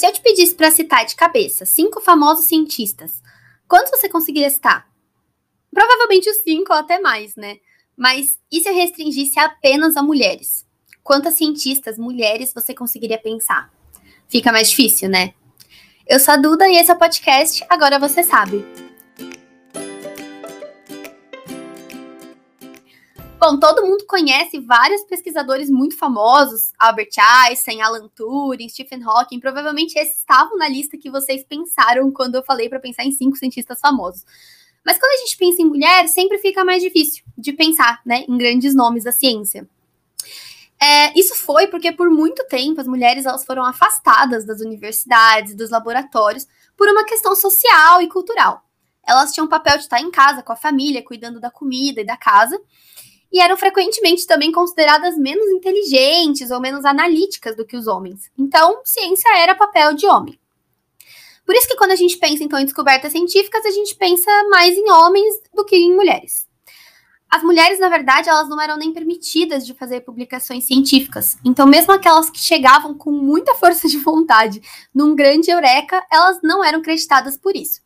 Se eu te pedisse para citar de cabeça cinco famosos cientistas, quantos você conseguiria citar? Provavelmente os cinco ou até mais, né? Mas e se eu restringisse apenas a mulheres? Quantas cientistas mulheres você conseguiria pensar? Fica mais difícil, né? Eu sou a Duda e esse é o podcast Agora Você Sabe. Bom, todo mundo conhece vários pesquisadores muito famosos, Albert Einstein, Alan Turing, Stephen Hawking, provavelmente esses estavam na lista que vocês pensaram quando eu falei para pensar em cinco cientistas famosos. Mas quando a gente pensa em mulher, sempre fica mais difícil de pensar, né, em grandes nomes da ciência. É, isso foi porque por muito tempo as mulheres elas foram afastadas das universidades, dos laboratórios, por uma questão social e cultural. Elas tinham o papel de estar em casa com a família, cuidando da comida e da casa, e eram frequentemente também consideradas menos inteligentes ou menos analíticas do que os homens. Então, ciência era papel de homem. Por isso que quando a gente pensa então em descobertas científicas, a gente pensa mais em homens do que em mulheres. As mulheres, na verdade, elas não eram nem permitidas de fazer publicações científicas. Então, mesmo aquelas que chegavam com muita força de vontade num grande eureka, elas não eram creditadas por isso.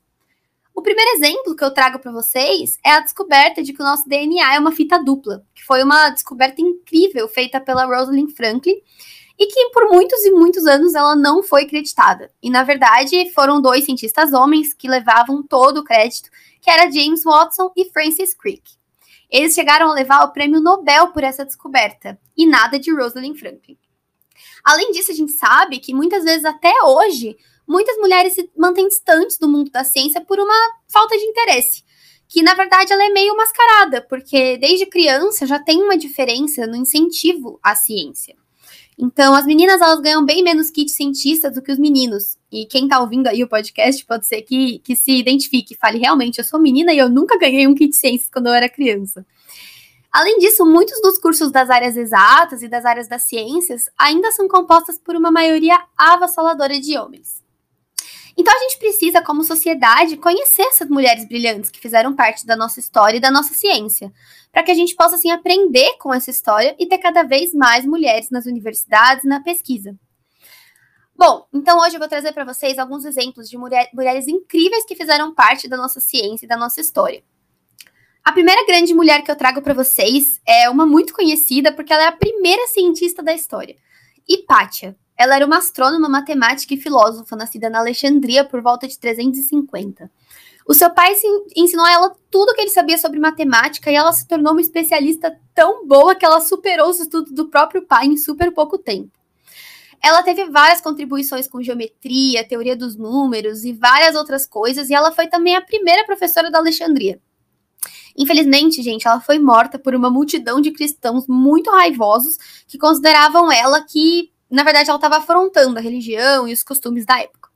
O primeiro exemplo que eu trago para vocês é a descoberta de que o nosso DNA é uma fita dupla, que foi uma descoberta incrível feita pela Rosalind Franklin e que por muitos e muitos anos ela não foi creditada. E na verdade foram dois cientistas homens que levavam todo o crédito, que era James Watson e Francis Crick. Eles chegaram a levar o prêmio Nobel por essa descoberta e nada de Rosalind Franklin. Além disso, a gente sabe que muitas vezes até hoje muitas mulheres se mantêm distantes do mundo da ciência por uma falta de interesse. Que na verdade ela é meio mascarada, porque desde criança já tem uma diferença no incentivo à ciência. Então, as meninas elas ganham bem menos kit cientistas do que os meninos. E quem tá ouvindo aí o podcast pode ser que, que se identifique, fale realmente, eu sou menina e eu nunca ganhei um kit ciências quando eu era criança. Além disso, muitos dos cursos das áreas exatas e das áreas das ciências ainda são compostas por uma maioria avassaladora de homens. Então a gente precisa, como sociedade, conhecer essas mulheres brilhantes que fizeram parte da nossa história e da nossa ciência, para que a gente possa assim aprender com essa história e ter cada vez mais mulheres nas universidades na pesquisa. Bom, então hoje eu vou trazer para vocês alguns exemplos de mulher, mulheres incríveis que fizeram parte da nossa ciência e da nossa história. A primeira grande mulher que eu trago para vocês é uma muito conhecida porque ela é a primeira cientista da história, Hipátia. Ela era uma astrônoma, matemática e filósofa, nascida na Alexandria por volta de 350. O seu pai ensinou a ela tudo o que ele sabia sobre matemática e ela se tornou uma especialista tão boa que ela superou os estudos do próprio pai em super pouco tempo. Ela teve várias contribuições com geometria, teoria dos números e várias outras coisas, e ela foi também a primeira professora da Alexandria. Infelizmente, gente, ela foi morta por uma multidão de cristãos muito raivosos que consideravam ela que na verdade, ela estava afrontando a religião e os costumes da época.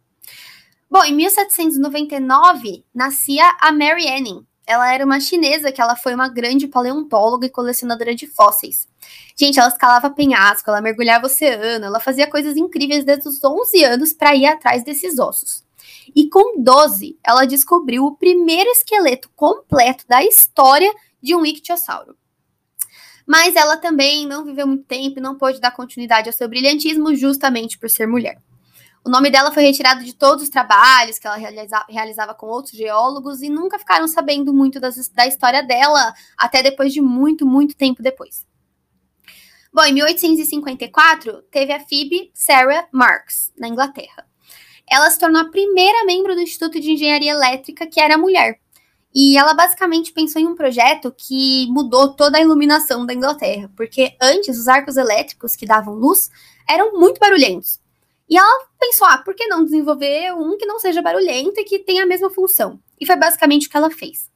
Bom, em 1799 nascia a Mary Anning. Ela era uma chinesa que ela foi uma grande paleontóloga e colecionadora de fósseis. Gente, ela escalava penhasco, ela mergulhava oceano, ela fazia coisas incríveis desde os 11 anos para ir atrás desses ossos. E com 12, ela descobriu o primeiro esqueleto completo da história de um ictiosauro mas ela também não viveu muito tempo e não pôde dar continuidade ao seu brilhantismo justamente por ser mulher. O nome dela foi retirado de todos os trabalhos que ela realiza, realizava com outros geólogos e nunca ficaram sabendo muito das, da história dela até depois de muito, muito tempo depois. Bom, em 1854, teve a Phoebe Sarah Marks, na Inglaterra. Ela se tornou a primeira membro do Instituto de Engenharia Elétrica que era mulher. E ela basicamente pensou em um projeto que mudou toda a iluminação da Inglaterra, porque antes os arcos elétricos que davam luz eram muito barulhentos. E ela pensou, ah, por que não desenvolver um que não seja barulhento e que tenha a mesma função? E foi basicamente o que ela fez.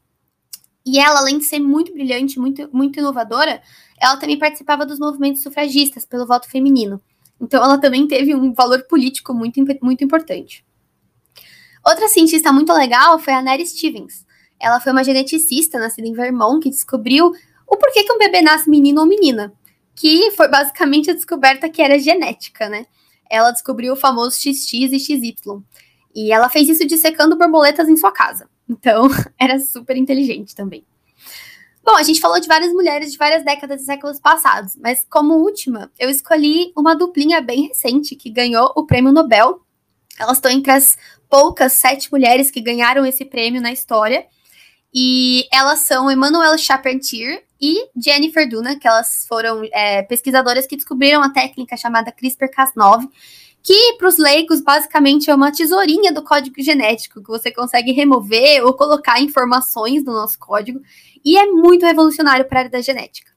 E ela, além de ser muito brilhante, muito, muito inovadora, ela também participava dos movimentos sufragistas pelo voto feminino. Então ela também teve um valor político muito, muito importante. Outra cientista muito legal foi a Neri Stevens. Ela foi uma geneticista nascida em Vermont que descobriu o porquê que um bebê nasce menino ou menina, que foi basicamente a descoberta que era genética, né? Ela descobriu o famoso XX e XY. E ela fez isso dissecando borboletas em sua casa. Então, era super inteligente também. Bom, a gente falou de várias mulheres de várias décadas e séculos passados, mas como última, eu escolhi uma duplinha bem recente que ganhou o prêmio Nobel Elas estão entre as poucas sete mulheres que ganharam esse prêmio na história. E elas são Emmanuel Charpentier e Jennifer Duna, que elas foram é, pesquisadoras que descobriram a técnica chamada CRISPR-Cas9, que para os leigos basicamente é uma tesourinha do código genético que você consegue remover ou colocar informações no nosso código e é muito revolucionário para a área da genética.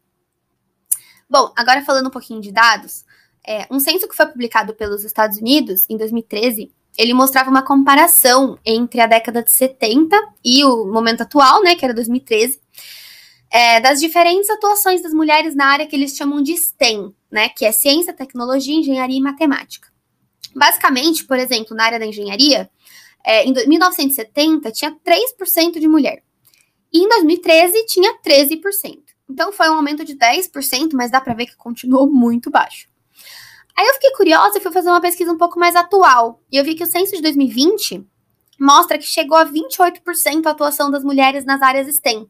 Bom, agora falando um pouquinho de dados, é, um censo que foi publicado pelos Estados Unidos em 2013 ele mostrava uma comparação entre a década de 70 e o momento atual, né, que era 2013, é, das diferentes atuações das mulheres na área que eles chamam de STEM, né, que é ciência, tecnologia, engenharia e matemática. Basicamente, por exemplo, na área da engenharia, é, em 1970 tinha 3% de mulher. E em 2013 tinha 13%. Então foi um aumento de 10%, mas dá para ver que continuou muito baixo. Aí eu fiquei curiosa e fui fazer uma pesquisa um pouco mais atual. E eu vi que o censo de 2020 mostra que chegou a 28% a atuação das mulheres nas áreas STEM.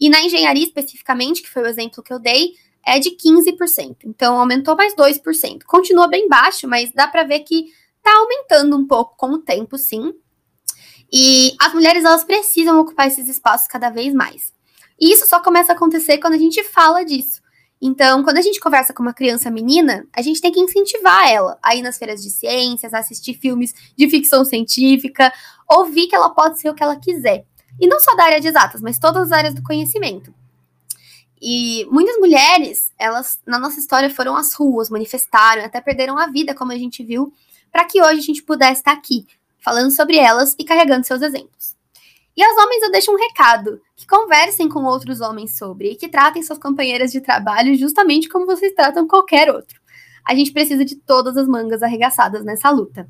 E na engenharia especificamente, que foi o exemplo que eu dei, é de 15%. Então aumentou mais 2%. Continua bem baixo, mas dá para ver que tá aumentando um pouco com o tempo, sim. E as mulheres elas precisam ocupar esses espaços cada vez mais. E isso só começa a acontecer quando a gente fala disso. Então, quando a gente conversa com uma criança menina, a gente tem que incentivar ela a ir nas feiras de ciências, assistir filmes de ficção científica, ouvir que ela pode ser o que ela quiser. E não só da área de exatas, mas todas as áreas do conhecimento. E muitas mulheres, elas na nossa história foram às ruas, manifestaram, até perderam a vida, como a gente viu, para que hoje a gente pudesse estar aqui, falando sobre elas e carregando seus exemplos. E aos homens eu deixo um recado: que conversem com outros homens sobre e que tratem suas companheiras de trabalho justamente como vocês tratam qualquer outro. A gente precisa de todas as mangas arregaçadas nessa luta.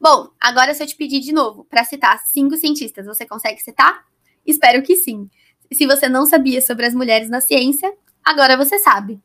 Bom, agora se eu te pedir de novo para citar cinco cientistas, você consegue citar? Espero que sim. Se você não sabia sobre as mulheres na ciência, agora você sabe.